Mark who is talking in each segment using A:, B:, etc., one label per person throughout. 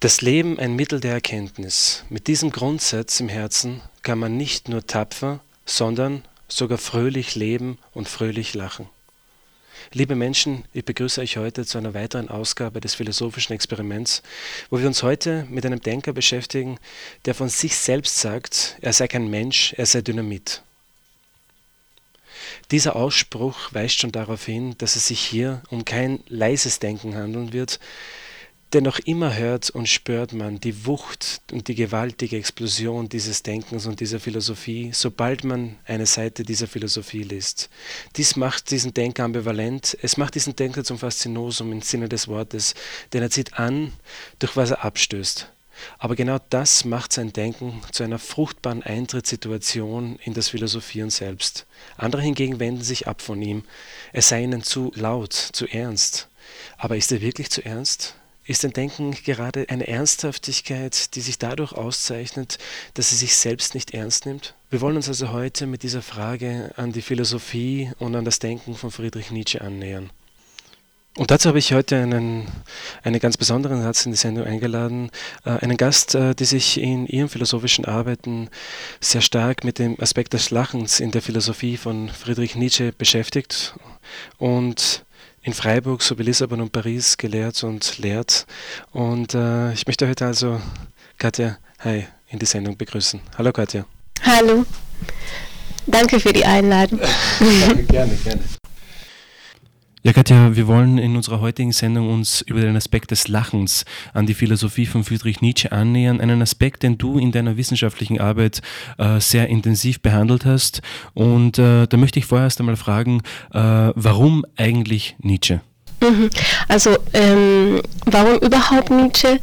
A: Das Leben ein Mittel der Erkenntnis. Mit diesem Grundsatz im Herzen kann man nicht nur tapfer, sondern sogar fröhlich leben und fröhlich lachen. Liebe Menschen, ich begrüße euch heute zu einer weiteren Ausgabe des philosophischen Experiments, wo wir uns heute mit einem Denker beschäftigen, der von sich selbst sagt, er sei kein Mensch, er sei Dynamit. Dieser Ausspruch weist schon darauf hin, dass es sich hier um kein leises Denken handeln wird, Dennoch immer hört und spürt man die Wucht und die gewaltige Explosion dieses Denkens und dieser Philosophie, sobald man eine Seite dieser Philosophie liest. Dies macht diesen Denker ambivalent, es macht diesen Denker zum Faszinosum im Sinne des Wortes, denn er zieht an, durch was er abstößt. Aber genau das macht sein Denken zu einer fruchtbaren Eintrittssituation in das Philosophieren selbst. Andere hingegen wenden sich ab von ihm. Es sei ihnen zu laut, zu ernst. Aber ist er wirklich zu ernst? Ist ein Denken gerade eine Ernsthaftigkeit, die sich dadurch auszeichnet, dass sie sich selbst nicht ernst nimmt? Wir wollen uns also heute mit dieser Frage an die Philosophie und an das Denken von Friedrich Nietzsche annähern. Und dazu habe ich heute einen, einen ganz besonderen Satz in die Sendung eingeladen, äh, einen Gast, äh, die sich in ihren philosophischen Arbeiten sehr stark mit dem Aspekt des Lachens in der Philosophie von Friedrich Nietzsche beschäftigt und in Freiburg sowie Lissabon und Paris gelehrt und lehrt. Und äh, ich möchte heute also Katja Hi in die Sendung begrüßen. Hallo Katja.
B: Hallo. Danke für die Einladung.
A: gerne, gerne. Ja, Katja, wir wollen in unserer heutigen Sendung uns über den Aspekt des Lachens an die Philosophie von Friedrich Nietzsche annähern. Einen Aspekt, den du in deiner wissenschaftlichen Arbeit äh, sehr intensiv behandelt hast. Und äh, da möchte ich vorerst einmal fragen, äh, warum eigentlich Nietzsche?
B: Mhm. Also ähm, warum überhaupt Nietzsche?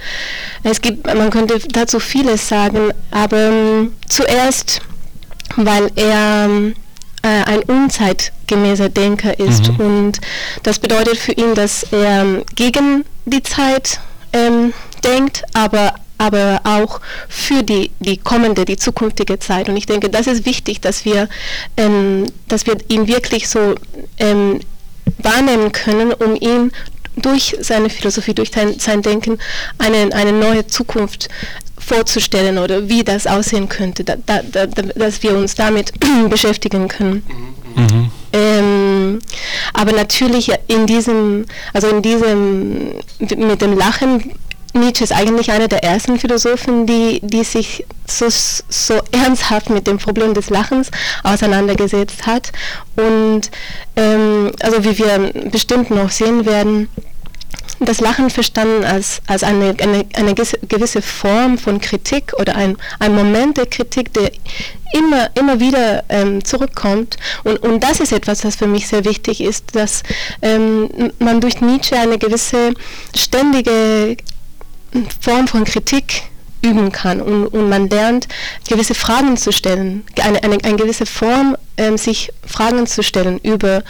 B: Es gibt, man könnte dazu vieles sagen, aber ähm, zuerst, weil er ähm, äh, ein unzeitgemäßer Denker ist. Mhm. Und das bedeutet für ihn, dass er ähm, gegen die Zeit ähm, denkt, aber aber auch für die, die kommende, die zukünftige Zeit. Und ich denke, das ist wichtig, dass wir, ähm, dass wir ihn wirklich so ähm, wahrnehmen können, um ihn durch seine Philosophie, durch sein, Denken eine, eine neue Zukunft vorzustellen oder wie das aussehen könnte, da, da, da, dass wir uns damit beschäftigen können. Mhm. Ähm, aber natürlich in diesem, also in diesem, mit dem Lachen, Nietzsche ist eigentlich einer der ersten Philosophen, die, die sich so, so ernsthaft mit dem Problem des Lachens auseinandergesetzt hat. Und ähm, also wie wir bestimmt noch sehen werden, das Lachen verstanden als, als eine, eine, eine gewisse Form von Kritik oder ein, ein Moment der Kritik, der immer, immer wieder ähm, zurückkommt. Und, und das ist etwas, das für mich sehr wichtig ist, dass ähm, man durch Nietzsche eine gewisse ständige Form von Kritik üben kann und, und man lernt, gewisse Fragen zu stellen, eine, eine, eine gewisse Form, ähm, sich Fragen zu stellen über,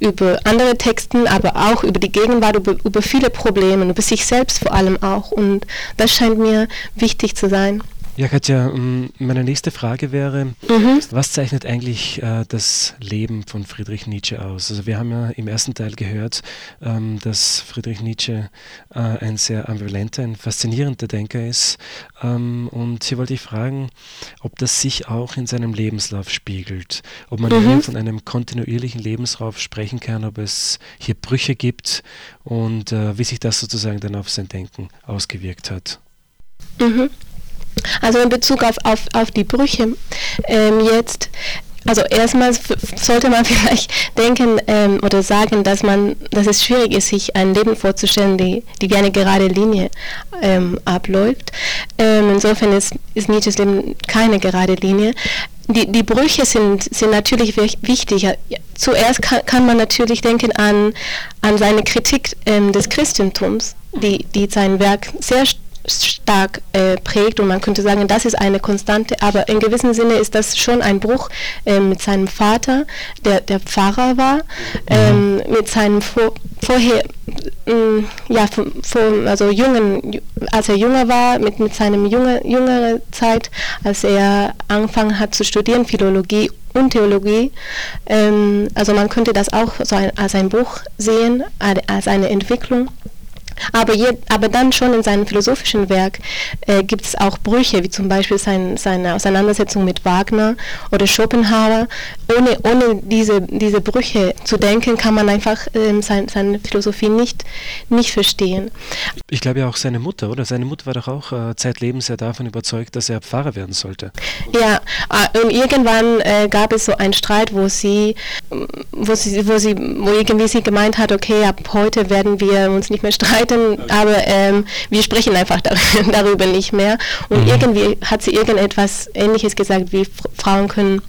B: über andere Texten, aber auch über die Gegenwart, über, über viele Probleme, über sich selbst vor allem auch. Und das scheint mir wichtig zu sein.
A: Ja, Katja, ähm, meine nächste Frage wäre, mhm. was zeichnet eigentlich äh, das Leben von Friedrich Nietzsche aus? Also wir haben ja im ersten Teil gehört, ähm, dass Friedrich Nietzsche äh, ein sehr ambivalenter, ein faszinierender Denker ist. Ähm, und hier wollte ich fragen, ob das sich auch in seinem Lebenslauf spiegelt, ob man mhm. hier von einem kontinuierlichen Lebenslauf sprechen kann, ob es hier Brüche gibt und äh, wie sich das sozusagen dann auf sein Denken ausgewirkt hat.
B: Mhm. Also in Bezug auf, auf, auf die Brüche ähm, jetzt, also erstmal sollte man vielleicht denken ähm, oder sagen, dass man, dass es schwierig ist, sich ein Leben vorzustellen, die, die wie eine gerade Linie ähm, abläuft. Ähm, insofern ist, ist Nietzsches Leben keine gerade Linie. Die, die Brüche sind, sind natürlich wichtig. Zuerst kann, kann man natürlich denken an, an seine Kritik ähm, des Christentums, die, die sein Werk sehr stark äh, prägt und man könnte sagen, das ist eine Konstante, aber in gewissem Sinne ist das schon ein Bruch äh, mit seinem Vater, der der Pfarrer war, ähm, mit seinem vor, vorher, ähm, ja, vor, also jungen, als er jünger war, mit, mit seinem junge, jüngere Zeit, als er angefangen hat zu studieren, Philologie und Theologie. Ähm, also man könnte das auch so ein, als ein Bruch sehen, als eine Entwicklung. Aber, je, aber dann schon in seinem philosophischen Werk äh, gibt es auch Brüche, wie zum Beispiel sein, seine Auseinandersetzung mit Wagner oder Schopenhauer. Ohne, ohne diese, diese Brüche zu denken, kann man einfach ähm, sein, seine Philosophie nicht, nicht verstehen.
A: Ich glaube ja auch seine Mutter, oder? Seine Mutter war doch auch äh, zeitlebens ja davon überzeugt, dass er Pfarrer werden sollte.
B: Ja, äh, irgendwann äh, gab es so einen Streit, wo sie, wo sie, wo sie, wo irgendwie sie gemeint hat, okay, ab heute werden wir uns nicht mehr streiten, aber ähm, wir sprechen einfach darüber nicht mehr. Und mhm. irgendwie hat sie irgendetwas Ähnliches gesagt, wie Frauen können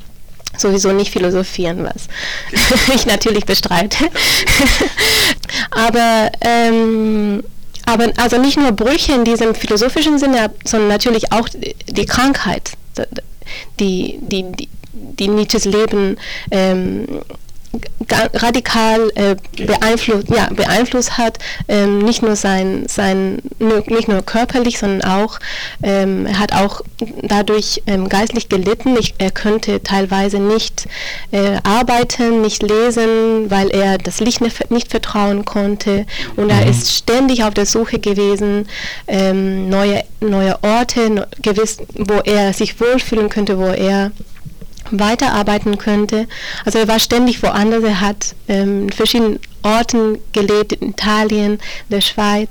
B: sowieso nicht philosophieren, was ich natürlich bestreite. aber ähm, aber also nicht nur Brüche in diesem philosophischen Sinne, sondern natürlich auch die Krankheit, die, die, die, die Nietzsches Leben ähm, radikal äh, beeinflusst, ja, beeinflusst hat, ähm, nicht nur sein, sein nicht nur körperlich, sondern auch, ähm, er hat auch dadurch ähm, geistlich gelitten. Ich, er könnte teilweise nicht äh, arbeiten, nicht lesen, weil er das Licht nicht, nicht vertrauen konnte und er mhm. ist ständig auf der Suche gewesen, ähm, neue, neue Orte, gewiss, wo er sich wohlfühlen könnte, wo er weiterarbeiten könnte. Also er war ständig woanders, er hat ähm, in verschiedenen Orten gelebt, in Italien, der Schweiz.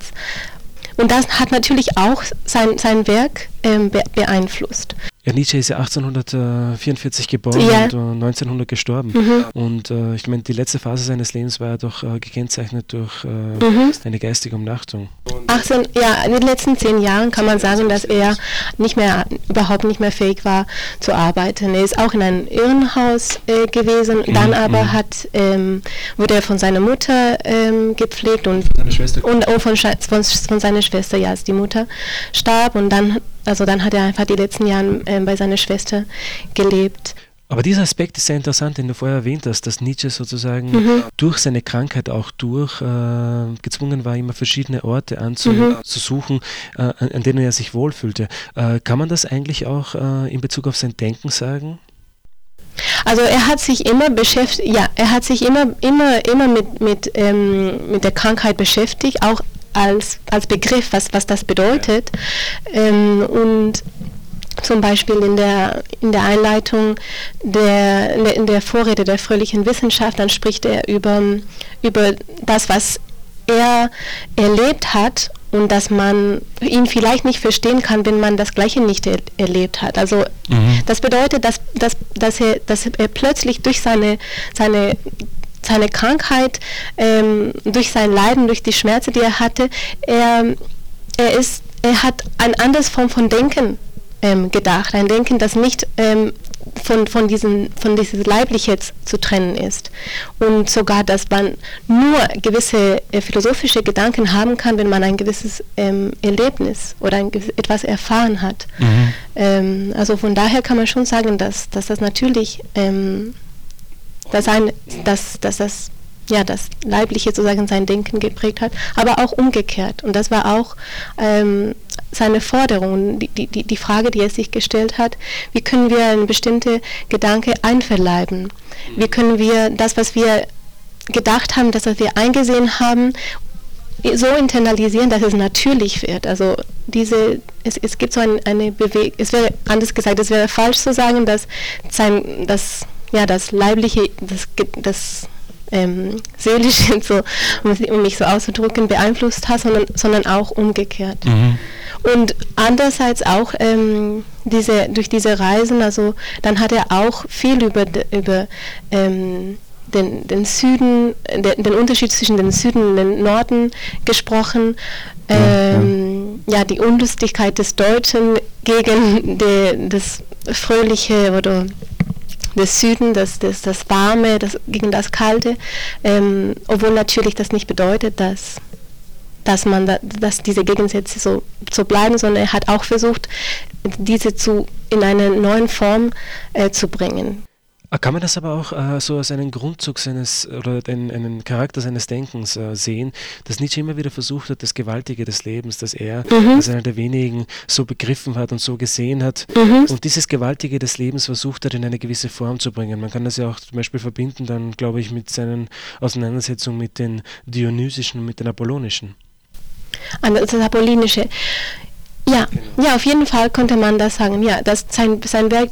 B: Und das hat natürlich auch sein, sein Werk ähm, beeinflusst.
A: Ja, Nietzsche ist ja 1844 geboren ja. und 1900 äh, gestorben. Mhm. Und äh, ich meine, die letzte Phase seines Lebens war ja doch äh, gekennzeichnet durch äh, mhm. eine geistige Umnachtung.
B: 18, ja, in den letzten zehn Jahren kann man sagen, dass er nicht mehr, überhaupt nicht mehr fähig war zu arbeiten. Er ist auch in einem Irrenhaus äh, gewesen, mhm. dann aber mhm. hat, ähm, wurde er von seiner Mutter ähm, gepflegt und, und oh, von, von, von seiner Schwester, ja, als die Mutter starb und dann also dann hat er einfach die letzten Jahre äh, bei seiner Schwester gelebt.
A: Aber dieser Aspekt ist sehr interessant, den du vorher erwähnt hast, dass Nietzsche sozusagen mhm. durch seine Krankheit auch durch äh, gezwungen war, immer verschiedene Orte anzusuchen, mhm. äh, an denen er sich wohlfühlte. Äh, kann man das eigentlich auch äh, in Bezug auf sein Denken sagen?
B: Also er hat sich immer beschäftigt, ja, er hat sich immer, immer, immer mit, mit, ähm, mit der Krankheit beschäftigt, auch als, als Begriff, was, was das bedeutet. Ähm, und zum Beispiel in der, in der Einleitung der, in der Vorrede der fröhlichen Wissenschaft, dann spricht er über, über das, was er erlebt hat und dass man ihn vielleicht nicht verstehen kann, wenn man das Gleiche nicht er erlebt hat. Also mhm. das bedeutet, dass, dass, dass, er, dass er plötzlich durch seine, seine seine Krankheit, ähm, durch sein Leiden, durch die Schmerzen, die er hatte, er, er, ist, er hat eine andere Form von Denken ähm, gedacht. Ein Denken, das nicht ähm, von, von, diesen, von dieses Leibliche zu trennen ist. Und sogar, dass man nur gewisse äh, philosophische Gedanken haben kann, wenn man ein gewisses ähm, Erlebnis oder ein, etwas erfahren hat. Mhm. Ähm, also von daher kann man schon sagen, dass, dass das natürlich ähm, dass, ein, dass, dass das ja, das Leibliche sozusagen sein Denken geprägt hat, aber auch umgekehrt. Und das war auch ähm, seine Forderung, die, die, die Frage, die er sich gestellt hat, wie können wir eine bestimmte Gedanke einverleiben? Wie können wir das, was wir gedacht haben, das, was wir eingesehen haben, so internalisieren, dass es natürlich wird. Also diese, es, es gibt so ein, eine Bewegung, es wäre anders gesagt, es wäre falsch zu sagen, dass sein, dass ja, das Leibliche, das, das ähm, Seelische, so, um, mich so auszudrücken, beeinflusst hat, sondern, sondern auch umgekehrt. Mhm. Und andererseits auch ähm, diese, durch diese Reisen, also dann hat er auch viel über, über ähm, den, den Süden, den, den, Unterschied zwischen dem Süden und dem Norden gesprochen. Ähm, ja, ja. die Unlustigkeit des Deutschen gegen die, das Fröhliche oder des Süden, das, das, das Warme das, gegen das Kalte, ähm, obwohl natürlich das nicht bedeutet, dass dass man da, dass diese Gegensätze so, so bleiben, sondern er hat auch versucht, diese zu in eine neue Form äh, zu bringen.
A: Ah, kann man das aber auch äh, so als einen Grundzug seines oder den, einen Charakter seines Denkens äh, sehen, dass Nietzsche immer wieder versucht hat, das Gewaltige des Lebens, das er mhm. als einer der wenigen so begriffen hat und so gesehen hat mhm. und dieses Gewaltige des Lebens versucht hat, in eine gewisse Form zu bringen. Man kann das ja auch zum Beispiel verbinden, dann glaube ich, mit seinen Auseinandersetzungen mit den Dionysischen und mit den Apollonischen.
B: an das Apollinische. Ja, genau. ja, auf jeden Fall konnte man das sagen, ja, dass sein, sein Werk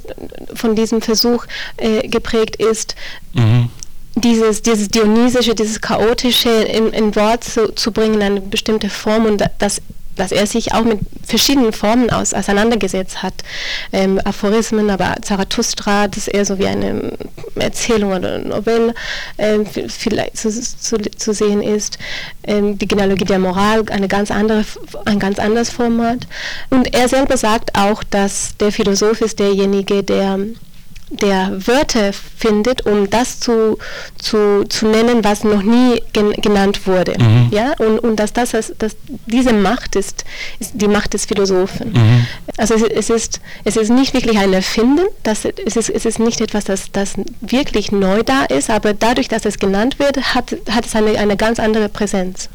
B: von diesem Versuch äh, geprägt ist, mhm. dieses, dieses Dionysische, dieses Chaotische in, in Wort zu, zu bringen, eine bestimmte Form und das dass er sich auch mit verschiedenen Formen aus, auseinandergesetzt hat. Ähm, Aphorismen, aber Zarathustra, das eher so wie eine Erzählung oder Novelle äh, vielleicht zu, zu, zu, sehen ist. Ähm, die Genealogie der Moral, eine ganz andere, ein ganz anderes Format. Und er selber sagt auch, dass der Philosoph ist derjenige, der der Wörter findet, um das zu, zu, zu nennen, was noch nie gen genannt wurde. Mhm. Ja? Und, und dass, das, dass diese Macht ist, ist die Macht des Philosophen. Mhm. Also es, es, ist, es ist nicht wirklich ein Erfinden, das, es, ist, es ist nicht etwas, das, das wirklich neu da ist, aber dadurch, dass es genannt wird, hat, hat es eine, eine ganz andere Präsenz.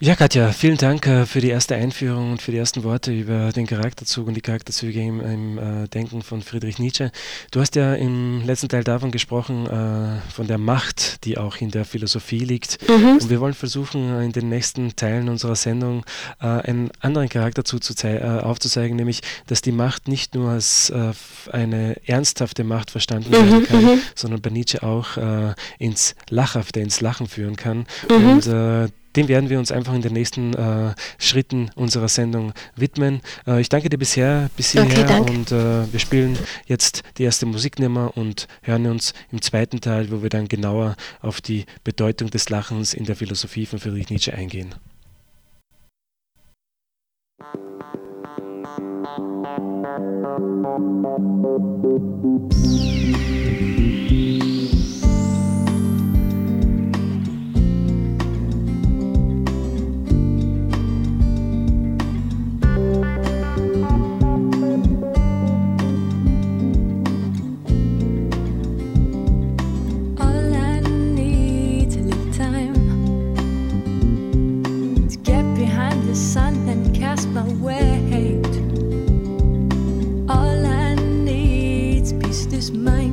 C: Ja, Katja, vielen Dank äh, für die erste Einführung und für die ersten Worte über den Charakterzug und die Charakterzüge im, im äh, Denken von Friedrich Nietzsche. Du hast ja im letzten Teil davon gesprochen, äh, von der Macht, die auch in der Philosophie liegt. Mhm. Und wir wollen versuchen, in den nächsten Teilen unserer Sendung äh, einen anderen Charakterzug zu äh, aufzuzeigen, nämlich, dass die Macht nicht nur als äh, eine ernsthafte Macht verstanden mhm. werden kann, mhm. sondern bei Nietzsche auch ins Lachhafte, ins Lachen führen kann. Mhm. Und dem werden wir uns einfach in den nächsten äh, Schritten unserer Sendung widmen. Äh, ich danke dir bisher bis hierher okay, und äh, wir spielen jetzt die erste Musiknummer und hören uns im zweiten Teil, wo wir dann genauer auf die Bedeutung des Lachens in der Philosophie von Friedrich Nietzsche eingehen. Musik my weight. All I need's peace this mind.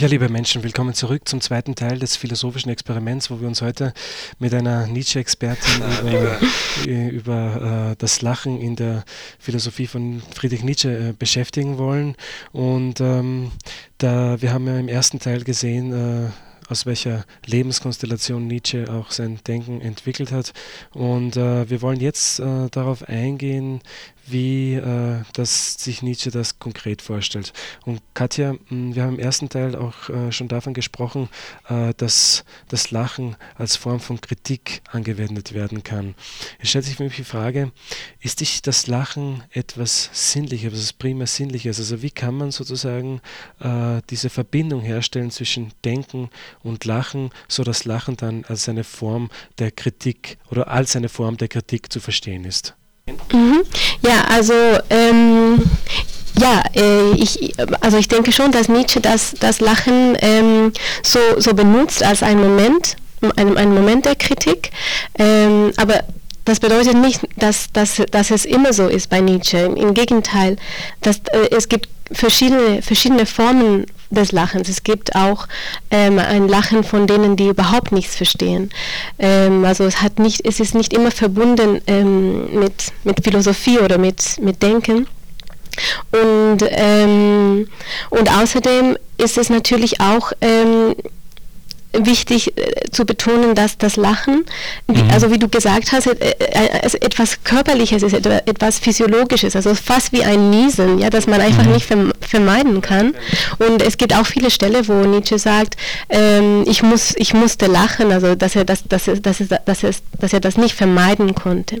A: Ja, liebe Menschen, willkommen zurück zum zweiten Teil des philosophischen Experiments, wo wir uns heute mit einer Nietzsche-Expertin über, äh, über äh, das Lachen in der Philosophie von Friedrich Nietzsche äh, beschäftigen wollen. Und ähm, da, wir haben ja im ersten Teil gesehen, äh, aus welcher Lebenskonstellation Nietzsche auch sein Denken entwickelt hat. Und äh, wir wollen jetzt äh, darauf eingehen, wie äh, das sich Nietzsche das konkret vorstellt. Und Katja, wir haben im ersten Teil auch äh, schon davon gesprochen, äh, dass das Lachen als Form von Kritik angewendet werden kann. Es stellt sich für mich die Frage, ist dich das Lachen etwas Sinnliches, etwas primär Sinnliches? Also wie kann man sozusagen äh, diese Verbindung herstellen zwischen Denken und Lachen, so dass Lachen dann als eine Form der Kritik oder als eine Form der Kritik zu verstehen ist?
B: Mhm. Ja, also ähm, ja, äh, ich, also ich denke schon, dass Nietzsche das, das Lachen ähm, so, so benutzt als ein Moment, ein, ein Moment der Kritik, ähm, aber das bedeutet nicht, dass, dass, dass es immer so ist bei Nietzsche. Im Gegenteil, dass, äh, es gibt verschiedene, verschiedene Formen des Lachens. Es gibt auch ähm, ein Lachen von denen, die überhaupt nichts verstehen. Ähm, also es, hat nicht, es ist nicht immer verbunden ähm, mit, mit Philosophie oder mit, mit Denken. Und, ähm, und außerdem ist es natürlich auch ähm, wichtig äh, zu betonen, dass das Lachen, mhm. also wie du gesagt hast, äh, äh, etwas Körperliches ist, etwas Physiologisches, also fast wie ein Niesen, ja, das man einfach mhm. nicht vermeiden kann. Und es gibt auch viele Stellen, wo Nietzsche sagt, ähm, ich, muss, ich musste lachen, also dass er das, dass er, dass er, dass er, dass er das nicht vermeiden konnte.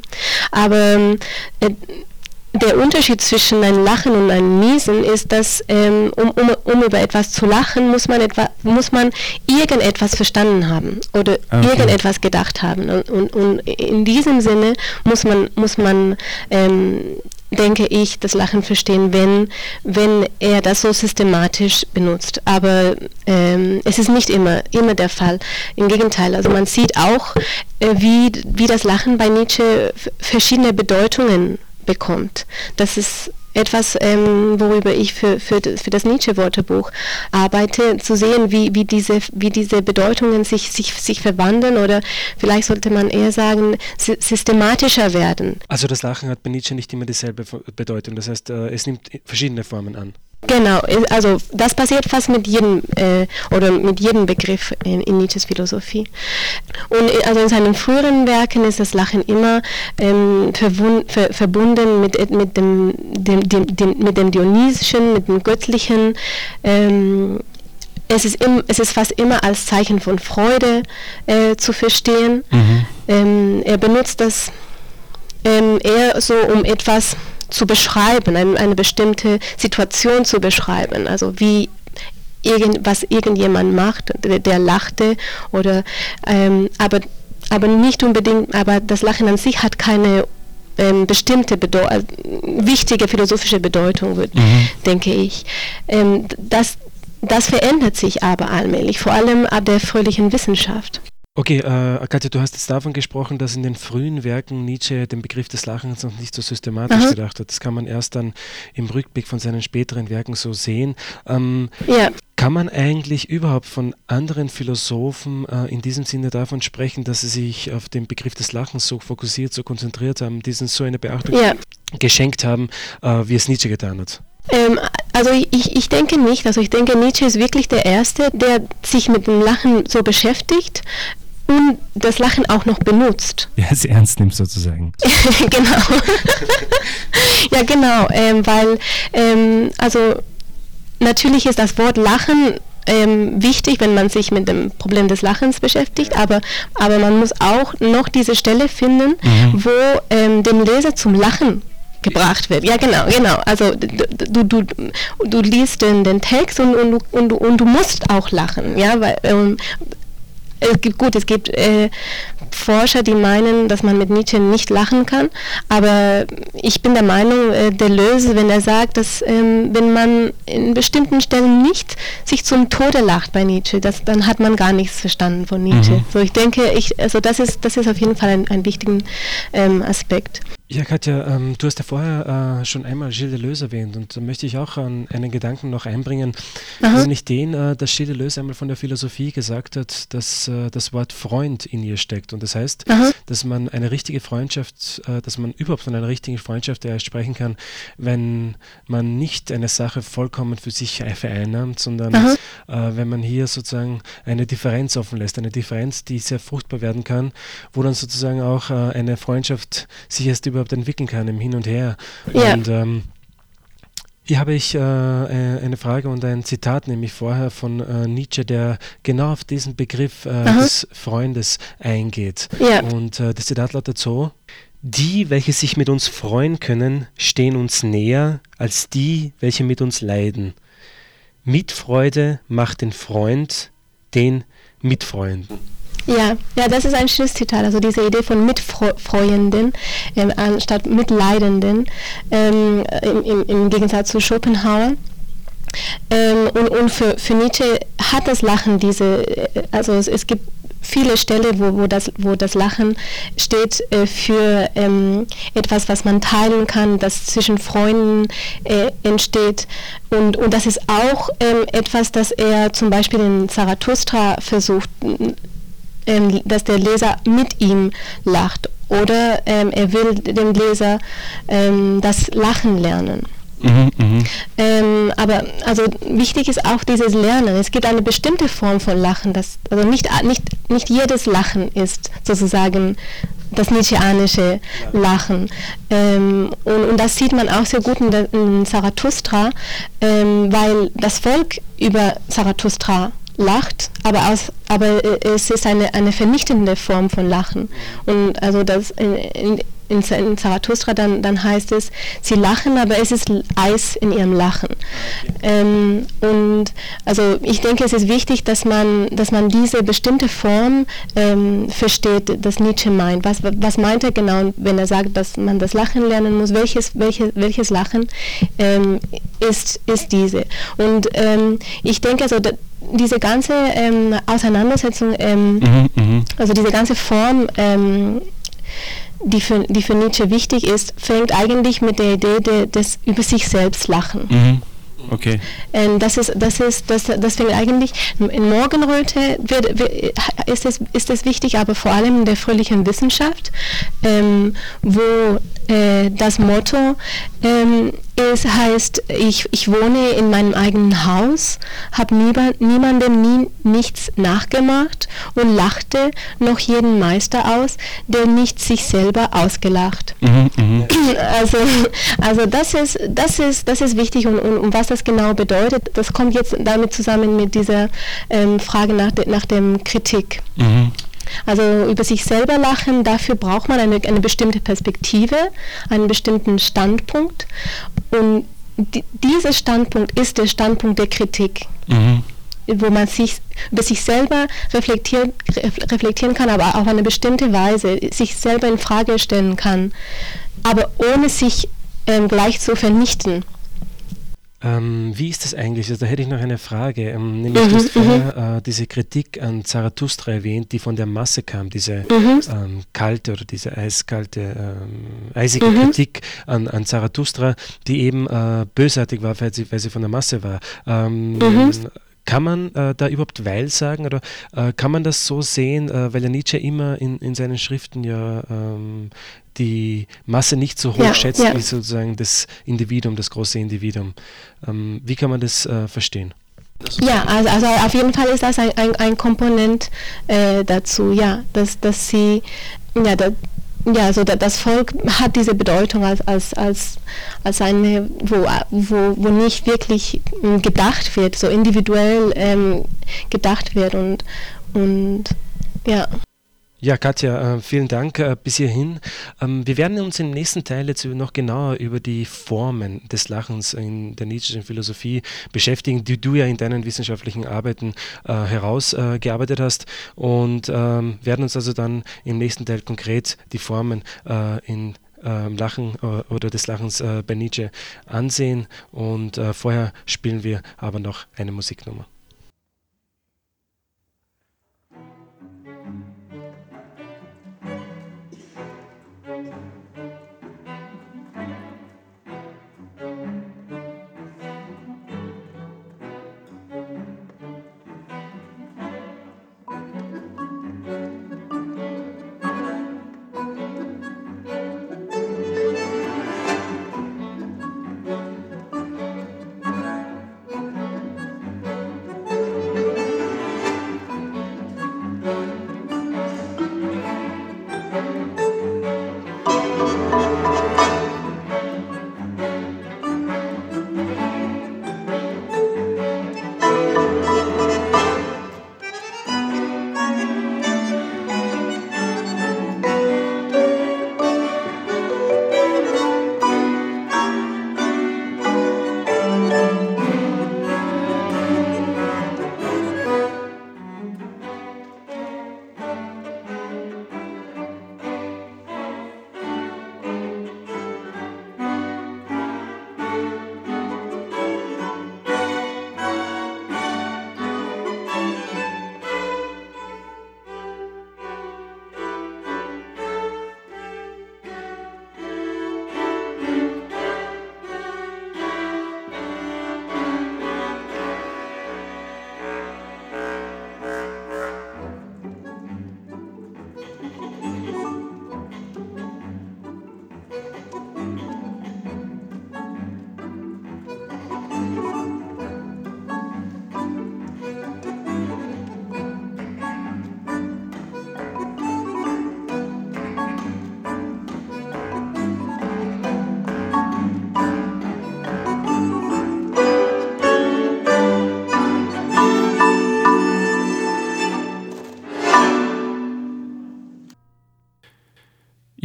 B: Aber äh, der Unterschied zwischen einem Lachen und einem Niesen ist, dass ähm, um, um, um, über etwas zu lachen, muss man, etwa, muss man irgendetwas verstanden haben oder okay. irgendetwas gedacht haben. Und, und, und, in diesem Sinne muss man, muss man ähm, denke ich, das Lachen verstehen, wenn, wenn er das so systematisch benutzt. Aber ähm, es ist nicht immer, immer der Fall. Im Gegenteil, also man sieht auch, äh, wie, wie das Lachen bei Nietzsche verschiedene Bedeutungen bekommt. Das ist etwas, ähm, worüber ich für, für, für das Nietzsche-Wörterbuch arbeite, zu sehen, wie, wie, diese, wie diese Bedeutungen sich, sich, sich verwandeln oder vielleicht sollte man eher sagen, systematischer werden.
A: Also das Lachen hat bei Nietzsche nicht immer dieselbe Bedeutung, das heißt, äh, es nimmt verschiedene Formen an.
B: Genau, also das passiert fast mit jedem äh, oder mit jedem Begriff in, in, Nietzsches Philosophie. Und also in seinen früheren Werken ist das Lachen immer ähm, ver verbunden mit, mit, dem, dem, dem, dem, mit dem Dionysischen, mit dem Göttlichen. Ähm, es ist, im, es ist fast immer als Zeichen von Freude äh, zu verstehen. Mhm. Ähm, er benutzt das ähm, eher so, um etwas zu beschreiben, eine, eine bestimmte Situation zu beschreiben. Also wie irgend, was irgendjemand macht, der, der lachte oder ähm, aber aber nicht unbedingt, aber das Lachen an sich hat keine ähm, bestimmte Bedeu äh, wichtige philosophische Bedeutung, mhm. denke ich. Ähm, das, das verändert sich aber allmählich, vor allem ab der fröhlichen Wissenschaft.
A: Okay, äh, Katja, du hast jetzt davon gesprochen, dass in den frühen Werken Nietzsche den Begriff des Lachens noch nicht so systematisch Aha. gedacht hat. Das kann man erst dann im Rückblick von seinen späteren Werken so sehen. Ähm, ja. Kann man eigentlich überhaupt von anderen Philosophen äh, in diesem Sinne davon sprechen, dass sie sich auf den Begriff des Lachens so fokussiert, so konzentriert haben, diesen so eine Beachtung ja. geschenkt haben, äh, wie es Nietzsche getan hat?
B: Ähm, also ich, ich denke nicht. Also ich denke, Nietzsche ist wirklich der Erste, der sich mit dem Lachen so beschäftigt und das Lachen auch noch benutzt.
A: Ja, es ernst nimmt sozusagen.
B: genau. ja, genau, ähm, weil ähm, also natürlich ist das Wort Lachen ähm, wichtig, wenn man sich mit dem Problem des Lachens beschäftigt, aber, aber man muss auch noch diese Stelle finden, mhm. wo ähm, dem Leser zum Lachen gebracht wird. Ja, genau, genau. Also du, du, du liest den, den Text und, und, und, und du musst auch lachen, ja, weil ähm, es gibt gut, es gibt äh, Forscher, die meinen, dass man mit Nietzsche nicht lachen kann, aber ich bin der Meinung, äh, der Löse, wenn er sagt, dass ähm, wenn man in bestimmten Stellen nicht sich zum Tode lacht bei Nietzsche, das, dann hat man gar nichts verstanden von Nietzsche. Mhm. So, ich denke, ich, also das ist, das ist auf jeden Fall ein, ein wichtiger ähm, Aspekt.
A: Ja, Katja, ähm, du hast ja vorher äh, schon einmal Gilles Deleuze erwähnt und da möchte ich auch an einen Gedanken noch einbringen, Aha. nämlich den, äh, dass Gilles Deleuze einmal von der Philosophie gesagt hat, dass äh, das Wort Freund in ihr steckt. Und das heißt, Aha. dass man eine richtige Freundschaft, äh, dass man überhaupt von einer richtigen Freundschaft sprechen kann, wenn man nicht eine Sache vollkommen für sich vereinnahmt, sondern äh, wenn man hier sozusagen eine Differenz offen lässt, eine Differenz, die sehr fruchtbar werden kann, wo dann sozusagen auch äh, eine Freundschaft sich erst über überhaupt entwickeln kann im Hin und Her. Ja. Und ähm, hier habe ich äh, eine Frage und ein Zitat, nämlich vorher von äh, Nietzsche, der genau auf diesen Begriff äh, des Freundes eingeht. Ja. Und äh, das Zitat lautet so: Die, welche sich mit uns freuen können, stehen uns näher als die, welche mit uns leiden. Mitfreude macht den Freund den Mitfreunden.
B: Ja, ja, das ist ein schönes Zitat. Also diese Idee von Mitfreuenden ähm, anstatt Mitleidenden ähm, im, im, Gegensatz zu Schopenhauer. Ähm, und, und für, für Nietzsche hat das Lachen diese, äh, also es, es gibt viele Stellen, wo, wo, das, wo das Lachen steht äh, für ähm, etwas, was man teilen kann, das zwischen Freunden äh, entsteht. Und, und das ist auch ähm, etwas, das er zum Beispiel in Zarathustra versucht ähm, dass der Leser mit ihm lacht oder ähm, er will dem Leser ähm, das Lachen lernen. Mhm, mh. ähm, aber also wichtig ist auch dieses Lernen. Es gibt eine bestimmte Form von Lachen, das also nicht, nicht, nicht jedes Lachen ist sozusagen das Nietzscheanische Lachen. Ähm, und, und, das sieht man auch sehr gut in, der, in Zarathustra, ähm, weil das Volk über Zarathustra lacht, aber, aus, aber äh, es ist eine, eine vernichtende Form von Lachen. Und also das in, in, in Zarathustra dann, dann heißt es, sie lachen, aber es ist Eis in ihrem Lachen. Ähm, und also ich denke, es ist wichtig, dass man, dass man diese bestimmte Form ähm, versteht, das Nietzsche meint. Was, was meint er genau, wenn er sagt, dass man das Lachen lernen muss? Welches, welche, welches Lachen ähm, ist, ist diese? Und ähm, ich denke, also diese ganze ähm, Auseinandersetzung, ähm, mhm, mhm, also diese ganze Form, ähm, die, für, die für Nietzsche wichtig ist, fängt eigentlich mit der Idee de, des über sich selbst Lachen. Mhm. Okay. Ähm, das ist, das ist, das, das fängt eigentlich in Morgenröte wird, wird, ist, es, ist es wichtig, aber vor allem in der fröhlichen Wissenschaft, ähm, wo äh, das Motto ähm, es heißt, ich, ich wohne in meinem eigenen Haus, habe niemandem nie nichts nachgemacht und lachte noch jeden Meister aus, der nicht sich selber ausgelacht. Mhm, mh. Also, also das, ist, das, ist, das ist wichtig und, und, und, was das genau bedeutet, das kommt jetzt damit zusammen mit dieser ähm, Frage nach, de, nach dem Kritik. Mhm. Also über sich selber lachen, dafür braucht man eine, eine bestimmte Perspektive, einen bestimmten Standpunkt. Und die, dieser Standpunkt ist der Standpunkt der Kritik. Mhm wo man sich über sich selber reflektieren, reflektieren kann, aber auf eine bestimmte Weise sich selber in Frage stellen kann, aber ohne sich ähm, gleich zu vernichten.
A: Ähm, wie ist das eigentlich? Also, da hätte ich noch eine Frage. Ähm, nämlich, mhm, du hast vorher mhm. äh, diese Kritik an Zarathustra erwähnt, die von der Masse kam, diese mhm. ähm, kalte oder diese eiskalte, ähm, eisige mhm. Kritik an, an Zarathustra, die eben äh, bösartig war, weil sie, weil sie von der Masse war. Ähm, mhm. Kann man äh, da überhaupt weil sagen oder äh, kann man das so sehen, äh, weil ja Nietzsche immer in, in seinen Schriften ja ähm, die Masse nicht so hoch ja, schätzt ja. wie sozusagen das Individuum, das große Individuum. Ähm, wie kann man das äh, verstehen?
B: Ja, also, also, auf jeden Fall ist das ein, ein, ein Komponent äh, dazu, ja, dass, dass sie, ja, da, ja, also das Volk hat diese Bedeutung als, als, als, als eine, wo, wo, wo nicht wirklich ähm, gedacht wird, so individuell ähm, gedacht wird und, und ja.
A: Ja, Katja, äh, vielen Dank äh, bis hierhin. Ähm, wir werden uns im nächsten Teil jetzt noch genauer über die Formen des Lachens in der Nietzsche'schen Philosophie beschäftigen, die du ja in deinen wissenschaftlichen Arbeiten äh, herausgearbeitet hast und ähm, werden uns also dann im nächsten Teil konkret die Formen in ähm, Lachen oder des Lachens bei Nietzsche ansehen und vorher spielen wir aber noch eine Musiknummer.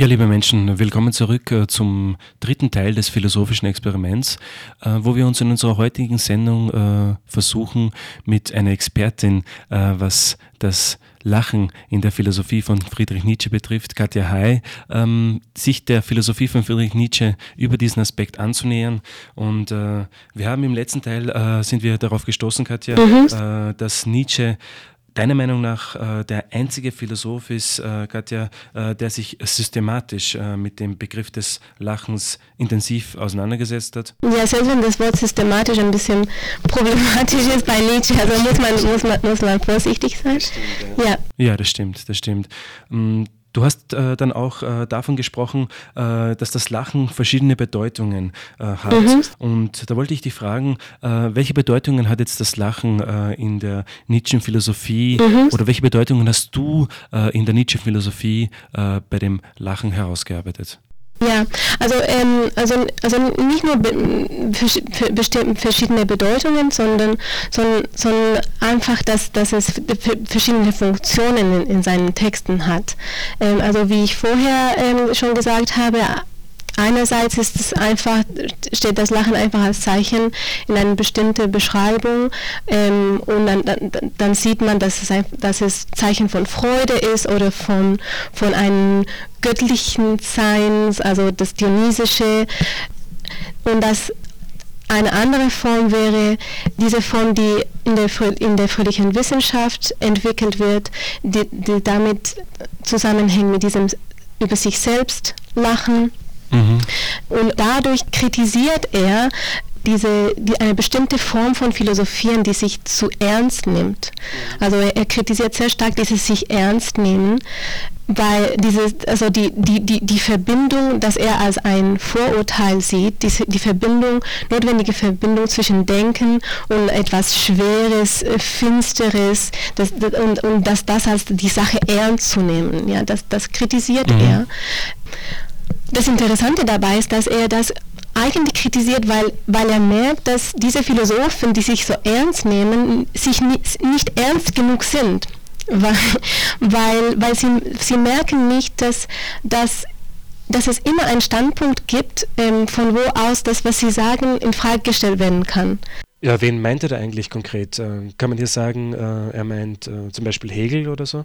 A: Ja, liebe Menschen, willkommen zurück äh, zum dritten Teil des philosophischen Experiments, äh, wo wir uns in unserer heutigen Sendung äh, versuchen, mit einer Expertin, was das Lachen in der Philosophie von Friedrich Nietzsche betrifft, Katja Hay, ähm, sich der Philosophie von Friedrich Nietzsche über diesen Aspekt anzunähern. Und äh, wir haben im letzten Teil, äh, sind wir darauf gestoßen, Katja, mhm. äh, dass Nietzsche deiner Meinung nach äh, der einzige Philosoph ist, äh, Katja, äh, der sich systematisch äh, mit dem Begriff des Lachens intensiv auseinandergesetzt hat?
B: Ja, selbst wenn das Wort systematisch ein bisschen problematisch ist bei Nietzsche, also muss man, muss man, muss man vorsichtig sein.
A: Stimmt, ja. ja. ja. das stimmt, das stimmt. Mm, Du hast äh, dann auch äh, davon gesprochen, äh, dass das Lachen verschiedene Bedeutungen äh, hat. Mhm. Und da wollte ich dich fragen, äh, welche Bedeutungen hat jetzt das Lachen äh, in der Nietzsche-Philosophie mhm. oder welche Bedeutungen hast du in der Nietzsche-Philosophie bei dem Lachen herausgearbeitet?
B: Ja, also, ähm, also, also nicht nur be verschiedene Bedeutungen, sondern, sondern, sondern einfach, dass, dass es verschiedene Funktionen in, in seinen Texten hat. Ähm, also wie ich vorher ähm, schon gesagt habe, Einerseits ist es einfach, steht das Lachen einfach als Zeichen in eine bestimmte Beschreibung ähm, und dann, dann, dann, sieht man, dass es, ein, dass es Zeichen von Freude ist oder von, von einem göttlichen Seins, also das Dionysische. Und das eine andere Form wäre diese Form, die in der, in der fröhlichen Wissenschaft entwickelt wird, die, die damit zusammenhängt mit diesem über sich selbst lachen Mhm. Und dadurch kritisiert er diese, die, eine bestimmte Form von Philosophieren, die sich zu ernst nimmt. Also er, er kritisiert sehr stark dieses sich ernst nehmen, weil dieses, also die, die, die, die Verbindung, dass er als ein Vorurteil sieht, die, die Verbindung, notwendige Verbindung zwischen Denken und etwas Schweres, äh, Finsteres, das, und, und dass das als die Sache ernst zu nehmen, ja, das, das kritisiert mhm. er. Das Interessante dabei ist, dass er das eigentlich kritisiert, weil, weil er merkt, dass diese Philosophen, die sich so ernst nehmen, sich nicht, ernst genug sind. Weil, weil, weil sie, sie merken nicht, dass, dass, dass es immer einen Standpunkt gibt, ähm, von wo aus das, was sie sagen, in Frage gestellt werden kann.
A: Ja, wen meint er da eigentlich konkret? Äh, kann man hier sagen, äh, er meint äh, zum Beispiel Hegel oder so?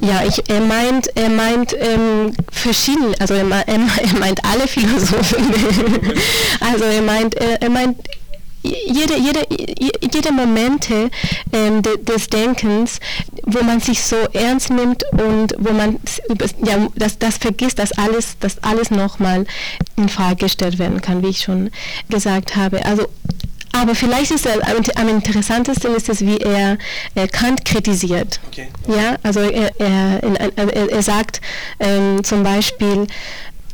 B: Ja, ich, er meint, er meint ähm, verschiedene, also er, er, meint alle Philosophen. also er meint, er, er meint jede, jede, jede Momente ähm, de, des Denkens, wo man sich so ernst nimmt und wo man ja, das, das vergisst, dass alles, dass alles nochmal in Frage gestellt werden kann, wie ich schon gesagt habe. Also aber vielleicht ist er, am interessantesten ist es, wie er, er Kant kritisiert. Okay. Ja, also er, er, er, er sagt ähm, zum Beispiel,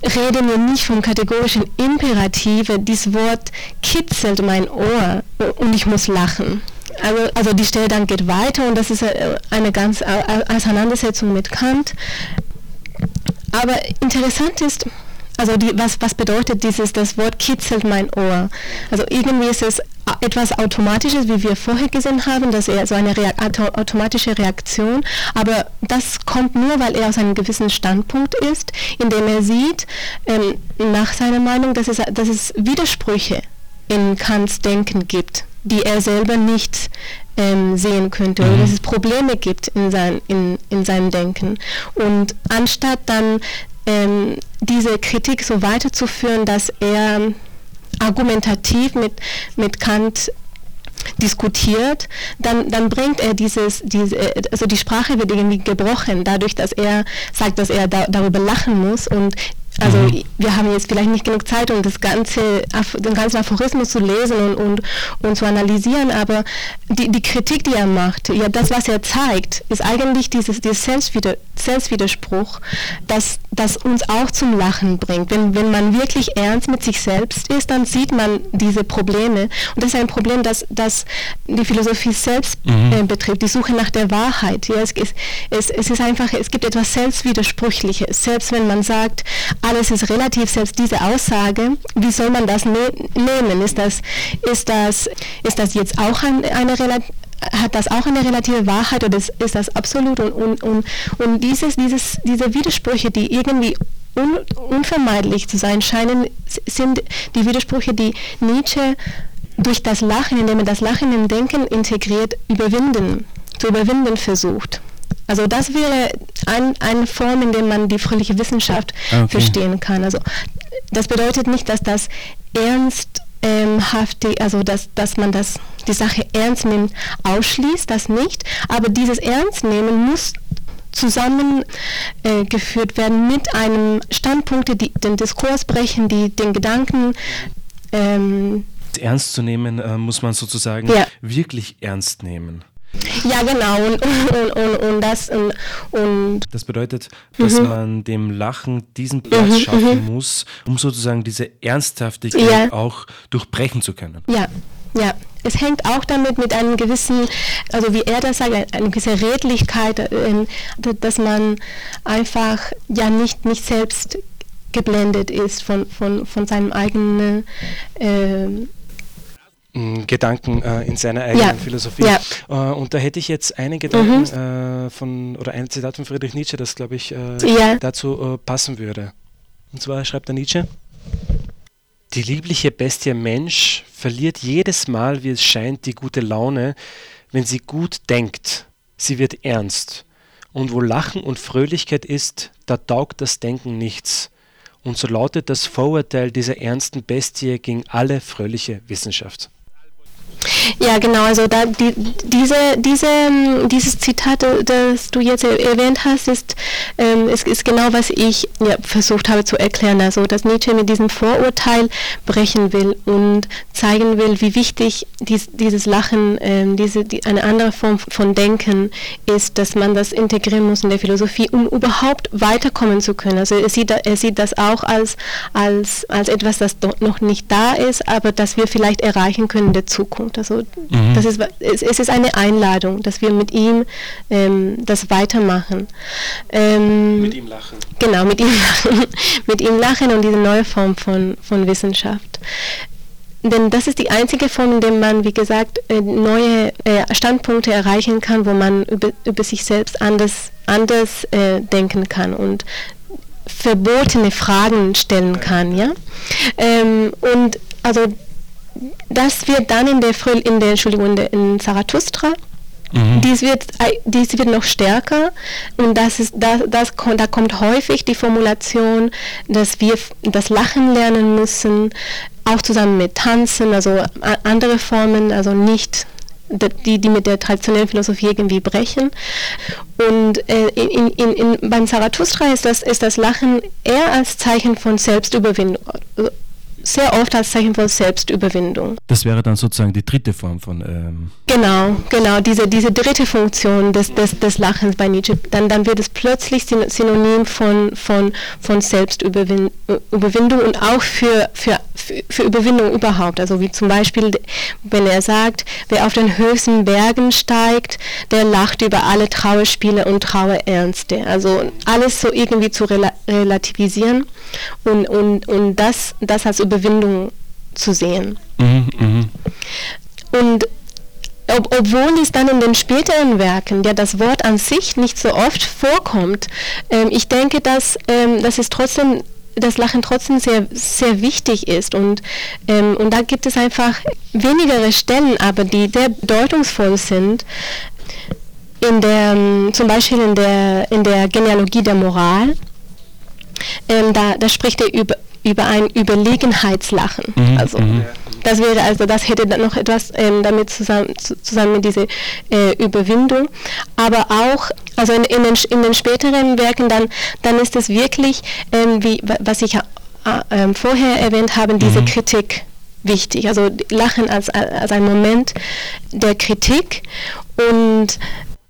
B: rede mir nicht vom kategorischen Imperative, dieses Wort kitzelt mein Ohr und ich muss lachen. Also, also die Stelle dann geht weiter und das ist äh, eine ganz Auseinandersetzung mit Kant. Aber interessant ist, also die, was, was bedeutet dieses, das Wort kitzelt mein Ohr? Also irgendwie ist es etwas Automatisches, wie wir vorher gesehen haben, dass er so eine Reak automatische Reaktion, aber das kommt nur, weil er aus einem gewissen Standpunkt ist, in dem er sieht, ähm, nach seiner Meinung, dass es, dass es Widersprüche in Kants Denken gibt, die er selber nicht ähm, sehen könnte, oder dass es Probleme gibt in, sein, in, in seinem Denken. Und anstatt dann ähm, diese Kritik so weiterzuführen, dass er argumentativ mit, mit Kant diskutiert, dann, dann bringt er dieses, diese, also die Sprache wird irgendwie gebrochen, dadurch, dass er sagt, dass er da, darüber lachen muss und also mhm. wir haben jetzt vielleicht nicht genug Zeit, um das ganze, den ganzen Aphorismus zu lesen und, und, und zu analysieren, aber die, die Kritik, die er macht, ja das, was er zeigt, ist eigentlich dieses, dieses Selbstwider, Selbstwiderspruch, das, das uns auch zum Lachen bringt. Wenn, wenn man wirklich ernst mit sich selbst ist, dann sieht man diese Probleme. Und das ist ein Problem, das, das die Philosophie selbst mhm. äh, betrifft, die Suche nach der Wahrheit. Ja, es, es, es ist einfach, es gibt etwas Selbstwidersprüchliches. Selbst wenn man sagt, alles ist relativ, selbst diese Aussage, wie soll man das ne nehmen? Ist das, ist das, ist das jetzt auch ein, eine relativ hat das auch eine relative Wahrheit oder ist, ist das absolut? Und, und, und, und dieses, dieses, diese Widersprüche, die irgendwie un, unvermeidlich zu sein scheinen, sind die Widersprüche, die Nietzsche durch das Lachen, indem er das Lachen im Denken integriert, überwinden, zu überwinden versucht. Also das wäre ein, eine Form, in der man die fröhliche Wissenschaft ah, okay. verstehen kann. Also das bedeutet nicht, dass das ernst ähm, also dass, dass man das, die Sache ernst nimmt, ausschließt, das nicht. Aber dieses Ernstnehmen muss zusammengeführt äh, werden mit einem Standpunkt, die den Diskurs brechen, die den Gedanken
A: ähm, ernst zu nehmen, äh, muss man sozusagen ja. wirklich ernst nehmen.
B: Ja, genau. Und, und, und, und das, und, und
A: das bedeutet, dass mhm. man dem Lachen diesen Platz mhm, schaffen mhm. muss, um sozusagen diese Ernsthaftigkeit ja. auch durchbrechen zu können.
B: Ja, ja. Es hängt auch damit mit einem gewissen, also wie er das sagt, eine gewisse Redlichkeit, äh, dass man einfach ja nicht, nicht selbst geblendet ist von, von, von seinem eigenen äh,
A: Gedanken äh, in seiner eigenen ja. Philosophie. Ja. Äh, und da hätte ich jetzt einen Gedanken mhm. äh, von, oder ein Zitat von Friedrich Nietzsche, das glaube ich äh, ja. dazu äh, passen würde. Und zwar schreibt der Nietzsche, die liebliche Bestie Mensch verliert jedes Mal, wie es scheint, die gute Laune, wenn sie gut denkt. Sie wird ernst. Und wo Lachen und Fröhlichkeit ist, da taugt das Denken nichts. Und so lautet das Vorurteil dieser ernsten Bestie gegen alle fröhliche Wissenschaft.
B: Ja, genau. Also da die, diese, diese, dieses Zitat, das du jetzt erwähnt hast, ist, ähm, ist, ist genau, was ich ja, versucht habe zu erklären. Also, dass Nietzsche mit diesem Vorurteil brechen will und zeigen will, wie wichtig dies, dieses Lachen, ähm, diese, die, eine andere Form von Denken ist, dass man das integrieren muss in der Philosophie, um überhaupt weiterkommen zu können. Also er sieht, er sieht das auch als, als, als etwas, das noch nicht da ist, aber das wir vielleicht erreichen können in der Zukunft. Also mhm. das ist, es, es, ist eine Einladung, dass wir mit ihm ähm, das weitermachen.
A: Ähm, mit ihm lachen.
B: Genau, mit ihm lachen. mit ihm lachen und diese neue Form von, von Wissenschaft. Denn das ist die einzige Form, in der man, wie gesagt, äh, neue äh, Standpunkte erreichen kann, wo man über, über sich selbst anders, anders äh, denken kann und verbotene Fragen stellen kann. Ja? Ähm, und also das wird dann in der, in der Entschuldigung, in, der, in Zarathustra, mhm. dies, wird, dies wird noch stärker und das ist, das, das, da kommt häufig die Formulation, dass wir das Lachen lernen müssen, auch zusammen mit Tanzen, also andere Formen, also nicht die, die mit der traditionellen Philosophie irgendwie brechen. Und äh, in, in, in, beim Zarathustra ist das, ist das Lachen eher als Zeichen von Selbstüberwindung sehr oft als Zeichen von Selbstüberwindung.
A: Das wäre dann sozusagen die dritte Form von. Ähm
B: genau, genau, diese, diese dritte Funktion des, des, des Lachens bei Nietzsche. Dann, dann wird es plötzlich Synonym von, von, von Selbstüberwindung und auch für, für, für Überwindung überhaupt. Also wie zum Beispiel, wenn er sagt, wer auf den höchsten Bergen steigt, der lacht über alle Trauerspiele und Trauerernste. Also alles so irgendwie zu rela relativisieren und, und, und das, das als Überwindung zu sehen. Mhm, mh. Und ob, obwohl es dann in den späteren Werken ja das Wort an sich nicht so oft vorkommt, ähm, ich denke, dass, ähm, dass es trotzdem das Lachen trotzdem sehr, sehr wichtig ist. Und, ähm, und da gibt es einfach wenigere Stellen, aber die sehr bedeutungsvoll sind. In der, ähm, zum Beispiel in der, in der Genealogie der Moral, ähm, da, da spricht er über, über ein Überlegenheitslachen. Mhm, also mhm. das wäre also das hätte dann noch etwas ähm, damit zusammen zusammen mit dieser äh, Überwindung, aber auch also in, in, den, in den späteren Werken dann dann ist es wirklich ähm, wie was ich äh, äh, vorher erwähnt habe diese mhm. Kritik wichtig. Also Lachen als, als ein Moment der Kritik und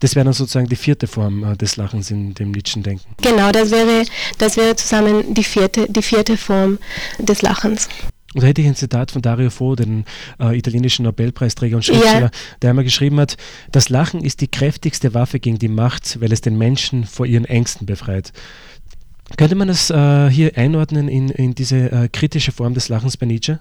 A: das wäre dann sozusagen die vierte Form äh, des Lachens in dem Nietzschen Denken.
B: Genau, das wäre, das wäre zusammen die vierte, die vierte Form des Lachens.
A: Und da hätte ich ein Zitat von Dario Fo, den äh, italienischen Nobelpreisträger und Schriftsteller, ja. der einmal geschrieben hat, das Lachen ist die kräftigste Waffe gegen die Macht, weil es den Menschen vor ihren Ängsten befreit. Könnte man das äh, hier einordnen in, in diese äh, kritische Form des Lachens bei Nietzsche?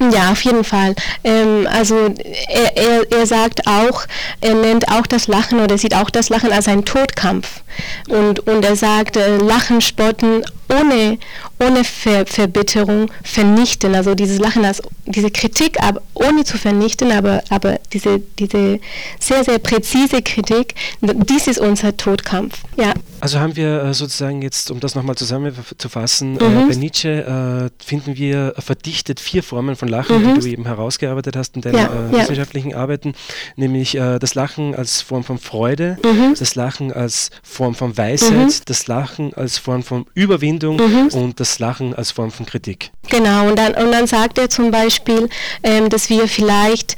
B: Ja, auf jeden Fall. Ähm, also er, er, er sagt auch, er nennt auch das Lachen oder sieht auch das Lachen als einen Todkampf. Und, und er sagt, äh, Lachen, Spotten ohne, ohne Ver Verbitterung vernichten. Also dieses Lachen, als, diese Kritik, aber ohne zu vernichten, aber, aber diese, diese sehr, sehr präzise Kritik, dies ist unser Todkampf. Ja.
A: Also haben wir äh, sozusagen jetzt, um das nochmal zusammenzufassen, äh, mhm. bei Nietzsche äh, finden wir verdichtet vier Formen von Lachen, mhm. die du eben herausgearbeitet hast in deinen ja, äh, ja. wissenschaftlichen Arbeiten, nämlich äh, das Lachen als Form von Freude, mhm. das Lachen als Form von Weisheit, mhm. das Lachen als Form von Überwindung mhm. und das Lachen als Form von Kritik.
B: Genau, und dann, und dann sagt er zum Beispiel, ähm, dass wir vielleicht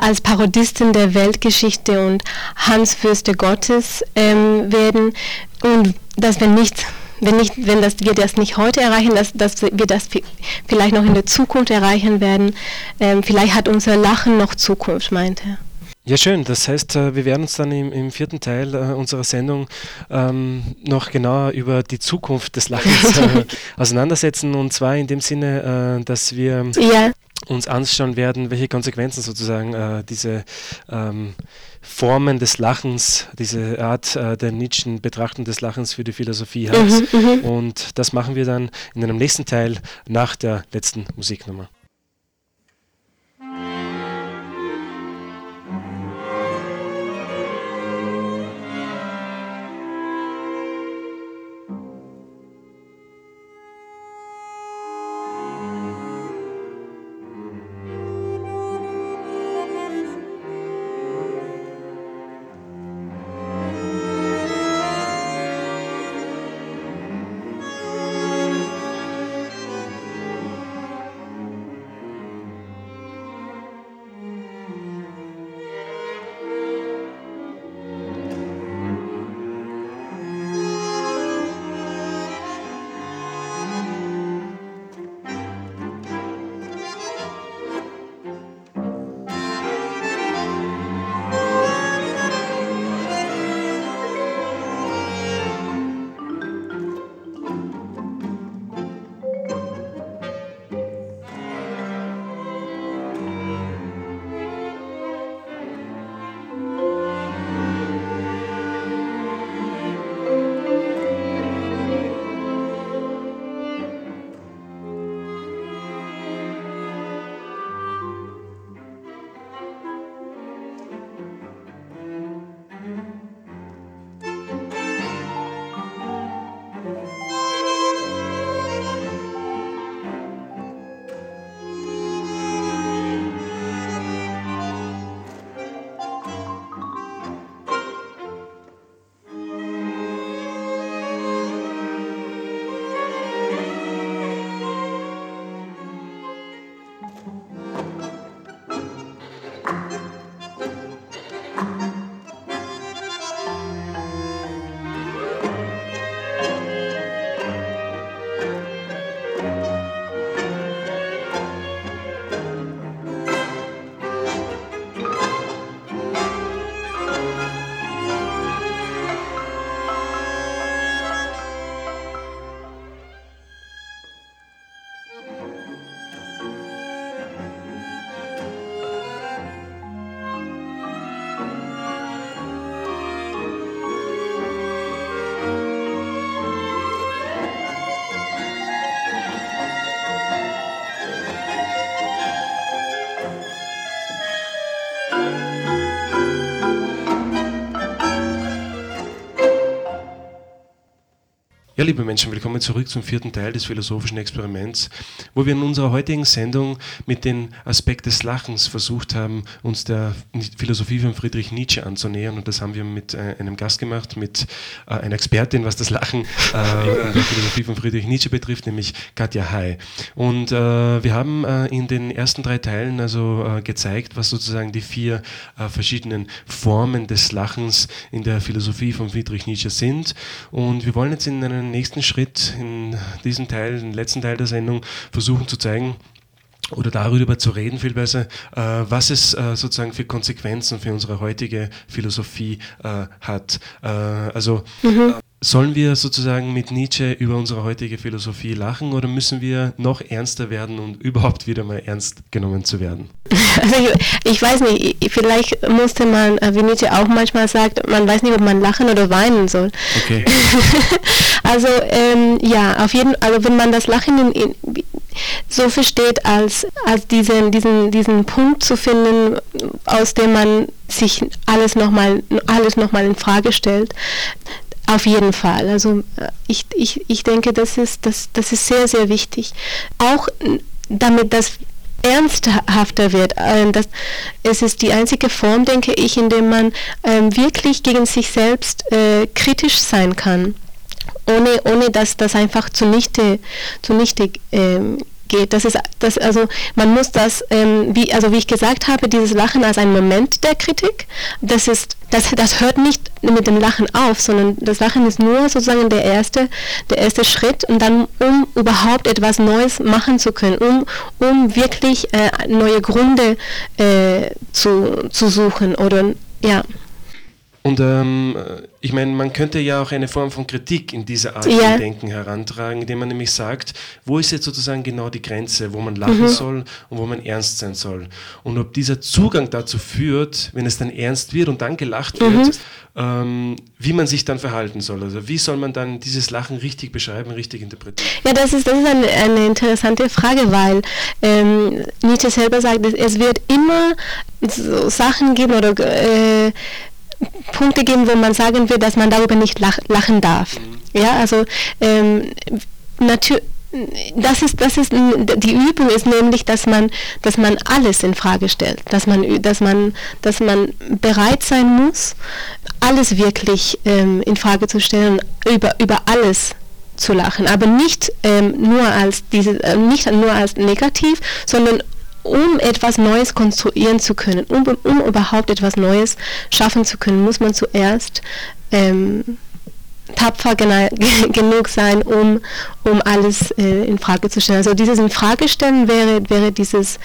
B: als Parodisten der Weltgeschichte und Hans Fürste Gottes ähm, werden, und dass wenn nicht, wenn nicht, wenn das, wir das nicht heute erreichen, dass, dass wir das vielleicht noch in der Zukunft erreichen werden, ähm, vielleicht hat unser Lachen noch Zukunft, meint er.
A: Ja, schön. Das heißt, äh, wir werden uns dann im, im vierten Teil äh, unserer Sendung ähm, noch genauer über die Zukunft des Lachens äh, auseinandersetzen. Und zwar in dem Sinne, äh, dass wir ja. uns anschauen werden, welche Konsequenzen sozusagen äh, diese ähm, Formen des Lachens, diese Art der Nietzschen Betrachtung des Lachens für die Philosophie hat. Mhm, mhm, und das machen wir dann in einem nächsten Teil nach der letzten Musiknummer. Ja, liebe Menschen, willkommen zurück zum vierten Teil des philosophischen Experiments, wo wir in unserer heutigen Sendung mit dem Aspekt des Lachens versucht haben, uns der Philosophie von Friedrich Nietzsche anzunähern. Und das haben wir mit äh, einem Gast gemacht, mit äh, einer Expertin, was das Lachen äh, in der Philosophie von Friedrich Nietzsche betrifft, nämlich Katja Hay. Und äh, wir haben äh, in den ersten drei Teilen also äh, gezeigt, was sozusagen die vier verschiedenen Formen des Lachens in der Philosophie von Friedrich Nietzsche sind. Und wir wollen jetzt in einen nächsten Schritt in diesem Teil, im letzten Teil der Sendung, versuchen zu zeigen, oder darüber zu reden, viel besser, äh, was es äh, sozusagen für Konsequenzen für unsere heutige Philosophie äh, hat. Also mhm. Sollen wir sozusagen mit Nietzsche über unsere heutige Philosophie lachen oder müssen wir noch ernster werden und überhaupt wieder mal ernst genommen zu werden?
B: Also ich, ich weiß nicht, vielleicht musste man, äh, wie Nietzsche auch manchmal sagt, man weiß nicht, ob man lachen oder weinen soll.
A: Okay.
B: also ähm, ja, auf jeden also wenn man das Lachen in, in, so versteht, als, als diesen, diesen, diesen Punkt zu finden, aus dem man sich alles nochmal alles noch in Frage stellt, auf jeden Fall. Also äh, ich, ich, ich denke, das ist, das, das ist sehr, sehr wichtig. Auch damit das ernsthafter wird. Ähm, das, es ist die einzige Form, denke ich, in der man ähm, wirklich gegen sich selbst äh, kritisch sein kann, ohne, ohne dass das einfach zunichte, zunichte ähm, geht. Das ist das also man muss das ähm, wie also wie ich gesagt habe dieses Lachen als ein Moment der Kritik. Das ist das das hört nicht mit dem Lachen auf, sondern das Lachen ist nur sozusagen der erste der erste Schritt und dann um überhaupt etwas Neues machen zu können, um um wirklich äh, neue Gründe äh, zu zu suchen oder ja.
A: Und ähm, ich meine, man könnte ja auch eine Form von Kritik in dieser Art ja. von Denken herantragen, indem man nämlich sagt, wo ist jetzt sozusagen genau die Grenze, wo man lachen mhm. soll und wo man ernst sein soll. Und ob dieser Zugang dazu führt, wenn es dann ernst wird und dann gelacht wird, mhm. ähm, wie man sich dann verhalten soll. Also wie soll man dann dieses Lachen richtig beschreiben, richtig interpretieren?
B: Ja, das ist, das ist eine, eine interessante Frage, weil ähm, Nietzsche selber sagt, es wird immer so Sachen geben oder äh, Punkte geben, wo man sagen will, dass man darüber nicht lach, lachen darf. Mhm. Ja, also ähm, natürlich das ist, das ist, die Übung ist nämlich, dass man, dass man alles in Frage stellt, dass man, dass man, dass man bereit sein muss, alles wirklich ähm, in Frage zu stellen, über, über alles zu lachen, aber nicht ähm, nur als diese, äh, nicht nur als negativ, sondern um etwas Neues konstruieren zu können, um, um überhaupt etwas Neues schaffen zu können, muss man zuerst ähm, tapfer genug sein, um, um alles äh, in Frage zu stellen. Also dieses in Frage stellen wäre, wäre dieses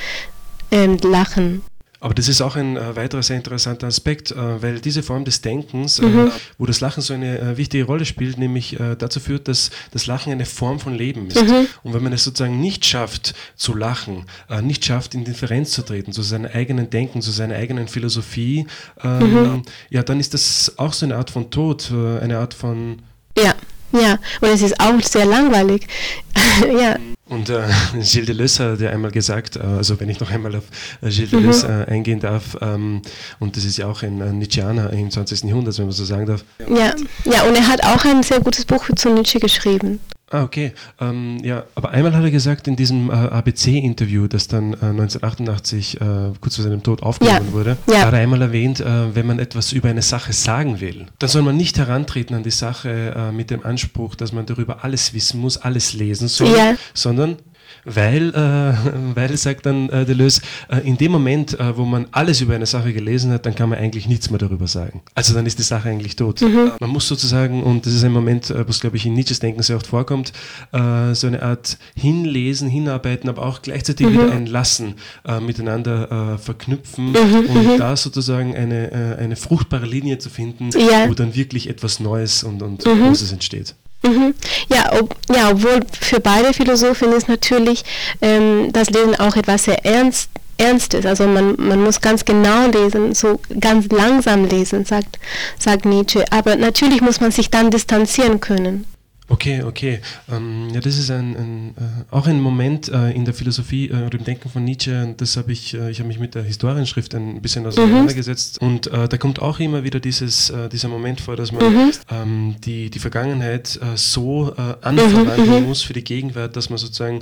B: ähm, Lachen.
A: Aber das ist auch ein äh, weiterer sehr interessanter Aspekt, äh, weil diese Form des Denkens, äh, mhm. wo das Lachen so eine äh, wichtige Rolle spielt, nämlich äh, dazu führt, dass das Lachen eine Form von Leben ist. Mhm. Und wenn man es sozusagen nicht schafft zu lachen, nicht schafft in Differenz zu treten zu seinem eigenen Denken, zu seiner eigenen Philosophie, ähm, mhm. ja, dann ist das auch so eine Art von Tod, eine Art von...
B: Ja. Ja, und es ist auch sehr langweilig. ja.
A: Und äh, Gilles Deleuze hat ja einmal gesagt, äh, also wenn ich noch einmal auf äh, Gilles mhm. Deleuze äh, eingehen darf, ähm, und das ist ja auch ein äh, Nietzscheaner im 20. Jahrhundert, wenn man so sagen darf.
B: Ja. ja, und er hat auch ein sehr gutes Buch zu Nietzsche geschrieben.
A: Ah, okay. Ähm, ja, aber einmal hat er gesagt in diesem äh, ABC-Interview, das dann äh, 1988 äh, kurz vor seinem Tod aufgenommen ja. wurde, ja. hat er einmal erwähnt, äh, wenn man etwas über eine Sache sagen will, dann soll man nicht herantreten an die Sache äh, mit dem Anspruch, dass man darüber alles wissen muss, alles lesen soll, ja. sondern weil, äh, weil sagt dann äh, Deleuze, äh, in dem Moment, äh, wo man alles über eine Sache gelesen hat, dann kann man eigentlich nichts mehr darüber sagen. Also dann ist die Sache eigentlich tot. Mhm. Man muss sozusagen, und das ist ein Moment, äh, was glaube ich in Nietzsches Denken sehr oft vorkommt, äh, so eine Art Hinlesen, Hinarbeiten, aber auch gleichzeitig mhm. wieder ein Lassen miteinander verknüpfen mhm. und mhm. da sozusagen eine, eine fruchtbare Linie zu finden, ja. wo dann wirklich etwas Neues und, und mhm. Großes entsteht.
B: Mhm. Ja, ob, ja, obwohl für beide Philosophen ist natürlich ähm, das Lesen auch etwas sehr ernst, Ernstes. Also man, man muss ganz genau lesen, so ganz langsam lesen, sagt, sagt Nietzsche. Aber natürlich muss man sich dann distanzieren können.
A: Okay, okay. Ähm, ja, das ist ein, ein äh, auch ein Moment äh, in der Philosophie äh, oder im Denken von Nietzsche. Das habe ich, äh, ich habe mich mit der Historienschrift ein bisschen mhm. auseinandergesetzt mhm. und äh, da kommt auch immer wieder dieses, äh, dieser Moment vor, dass man mhm. ähm, die, die Vergangenheit so anverwandeln mhm. muss für die Gegenwart, dass man sozusagen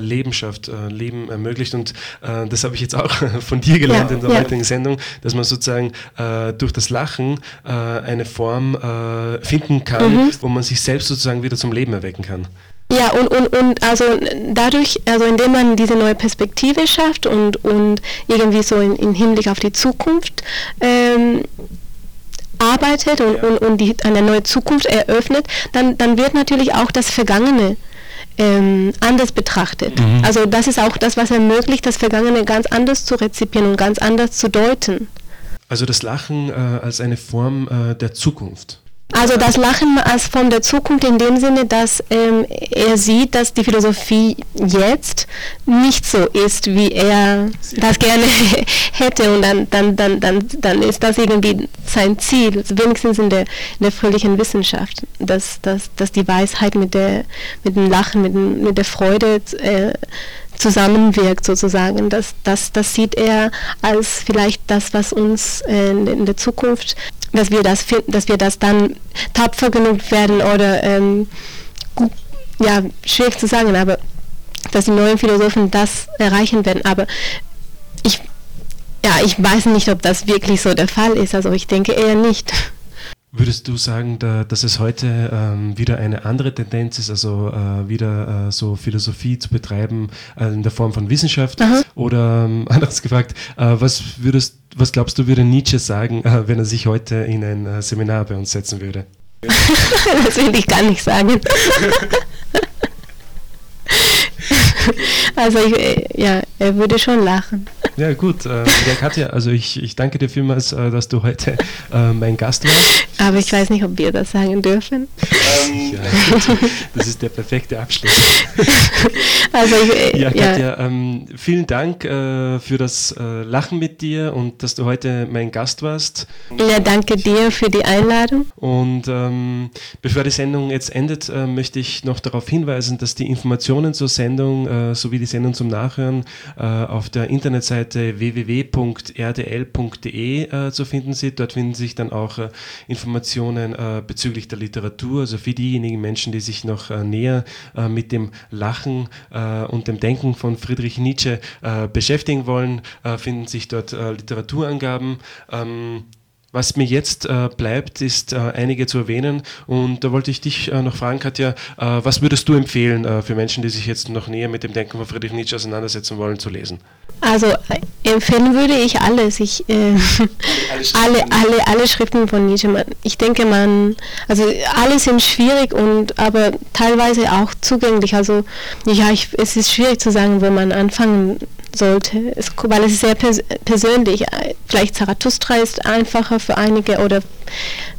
A: Leben schafft, Leben ermöglicht. Und das habe ich jetzt auch von dir gelernt ja, in der ja. heutigen Sendung, dass man sozusagen durch das Lachen eine Form finden kann, mhm. wo man sich selbst sozusagen wieder zum Leben erwecken kann.
B: Ja, und, und, und also dadurch, also indem man diese neue Perspektive schafft und, und irgendwie so in, in Hinblick auf die Zukunft ähm, arbeitet und, ja. und, und die, eine neue Zukunft eröffnet, dann, dann wird natürlich auch das Vergangene ähm, anders betrachtet. Mhm. Also das ist auch das, was ermöglicht, das Vergangene ganz anders zu rezipieren und ganz anders zu deuten.
A: Also das Lachen äh, als eine Form äh, der Zukunft.
B: Also das Lachen als von der Zukunft in dem Sinne, dass ähm, er sieht, dass die Philosophie jetzt nicht so ist, wie er das gerne hätte und dann, dann, dann, dann, dann ist das irgendwie sein Ziel, wenigstens in der, in der fröhlichen Wissenschaft, dass, dass, dass die Weisheit mit, der, mit dem Lachen, mit, dem, mit der Freude äh, zusammenwirkt sozusagen. Das, das, das sieht er als vielleicht das, was uns äh, in der Zukunft dass wir das dass wir das dann tapfer genug werden oder ähm, gut, ja, schwierig zu sagen, aber dass die neuen Philosophen das erreichen werden. Aber ich, ja, ich weiß nicht, ob das wirklich so der Fall ist. Also ich denke eher nicht.
A: Würdest du sagen, da, dass es heute ähm, wieder eine andere Tendenz ist, also äh, wieder äh, so Philosophie zu betreiben äh, in der Form von Wissenschaft? Aha. Oder ähm, anders gefragt, äh, was würdest, was glaubst du, würde Nietzsche sagen, äh, wenn er sich heute in ein äh, Seminar bei uns setzen würde?
B: das will ich gar nicht sagen. also ich, ja, er würde schon lachen.
A: Ja, gut. Äh, ja, Katja, also ich, ich danke dir vielmals, äh, dass du heute äh, mein Gast warst.
B: Aber ich weiß nicht, ob wir das sagen dürfen.
A: Ähm, ja, das ist der perfekte Abschluss. also ich, äh, ja, Katja, ja. Ähm, vielen Dank äh, für das äh, Lachen mit dir und dass du heute mein Gast warst.
B: Ja, danke dir für die Einladung.
A: Und ähm, bevor die Sendung jetzt endet, äh, möchte ich noch darauf hinweisen, dass die Informationen zur Sendung sowie die Sendung zum Nachhören auf der Internetseite Webseite www.rdl.de äh, zu finden sind. Dort finden sich dann auch äh, Informationen äh, bezüglich der Literatur, also für diejenigen Menschen, die sich noch äh, näher äh, mit dem Lachen äh, und dem Denken von Friedrich Nietzsche beschäftigen wollen, finden sich dort Literaturangaben. Ähm, was mir jetzt äh, bleibt, ist äh, einige zu erwähnen. Und da wollte ich dich äh, noch fragen, Katja, äh, was würdest du empfehlen äh, für Menschen, die sich jetzt noch näher mit dem Denken von Friedrich Nietzsche auseinandersetzen wollen, zu lesen?
B: Also äh, empfehlen würde ich alles. Ich, alle, alle, alle Schriften von Nietzsche. Ich denke, man, also alle sind schwierig und aber teilweise auch zugänglich. Also ja, ich, es ist schwierig zu sagen, wo man anfangen sollte, es, weil es sehr pers persönlich. Vielleicht Zarathustra ist einfacher für einige oder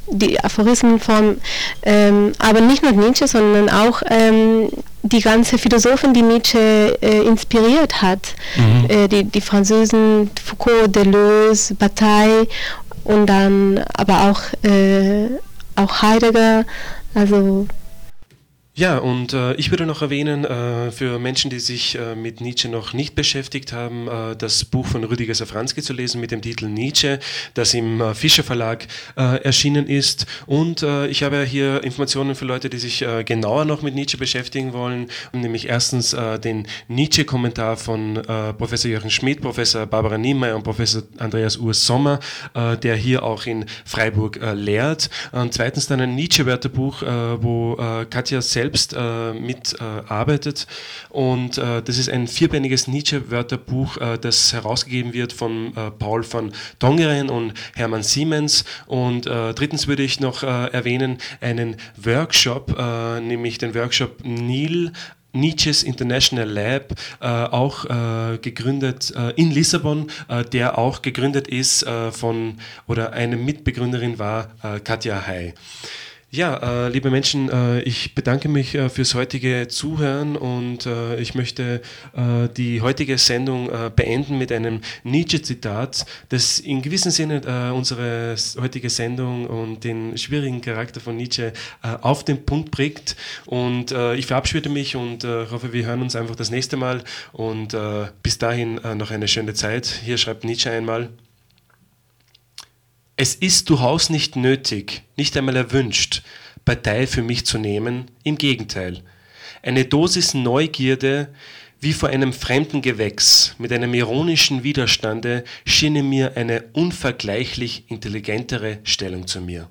B: die Aphorismenform, ähm, aber nicht nur Nietzsche, sondern auch ähm, die ganze Philosophen, die Nietzsche äh, inspiriert hat, mhm. äh, die, die Französen, Foucault, Deleuze, Bataille und dann aber auch, äh, auch Heidegger, also
A: ja, und äh, ich würde noch erwähnen, äh, für Menschen, die sich äh, mit Nietzsche noch nicht beschäftigt haben, äh, das Buch von Rüdiger Safranski zu lesen mit dem Titel Nietzsche, das im äh, Fischer Verlag äh, erschienen ist. Und ich habe hier Informationen für Leute, die sich genauer noch mit Nietzsche beschäftigen wollen, nämlich erstens den Nietzsche-Kommentar von Professor Jochen Schmidt, Professor Barbara Niemeyer und Professor Andreas Urs Sommer, der hier auch in Freiburg lehrt. Und zweitens dann ein Nietzsche-Wörterbuch, wo Katja selbst selbst äh, mitarbeitet. Äh, und äh, das ist ein vierbändiges Nietzsche-Wörterbuch, äh, das herausgegeben wird von Paul von Tongeren und Hermann Siemens. Und drittens würde ich noch erwähnen einen Workshop, nämlich den Workshop Nil Nietzsche's International Lab, äh, auch äh, gegründet äh, in Lissabon, der auch gegründet ist von oder eine Mitbegründerin war Katja Hay. Ja, äh, liebe Menschen, äh, ich bedanke mich äh, fürs heutige Zuhören und äh, ich möchte äh, die heutige Sendung äh, beenden mit einem Nietzsche-Zitat, das in gewissem Sinne unsere heutige Sendung und den schwierigen Charakter von Nietzsche auf den Punkt bringt. Und ich verabschiede mich und hoffe, wir hören uns einfach das nächste Mal und bis dahin noch eine schöne Zeit. Hier schreibt Nietzsche einmal. Es ist durchaus nicht nötig, nicht einmal erwünscht, Partei für mich zu nehmen, im Gegenteil. Eine Dosis Neugierde, wie vor einem fremden Gewächs, mit einem ironischen Widerstande, schiene mir eine unvergleichlich intelligentere Stellung zu mir.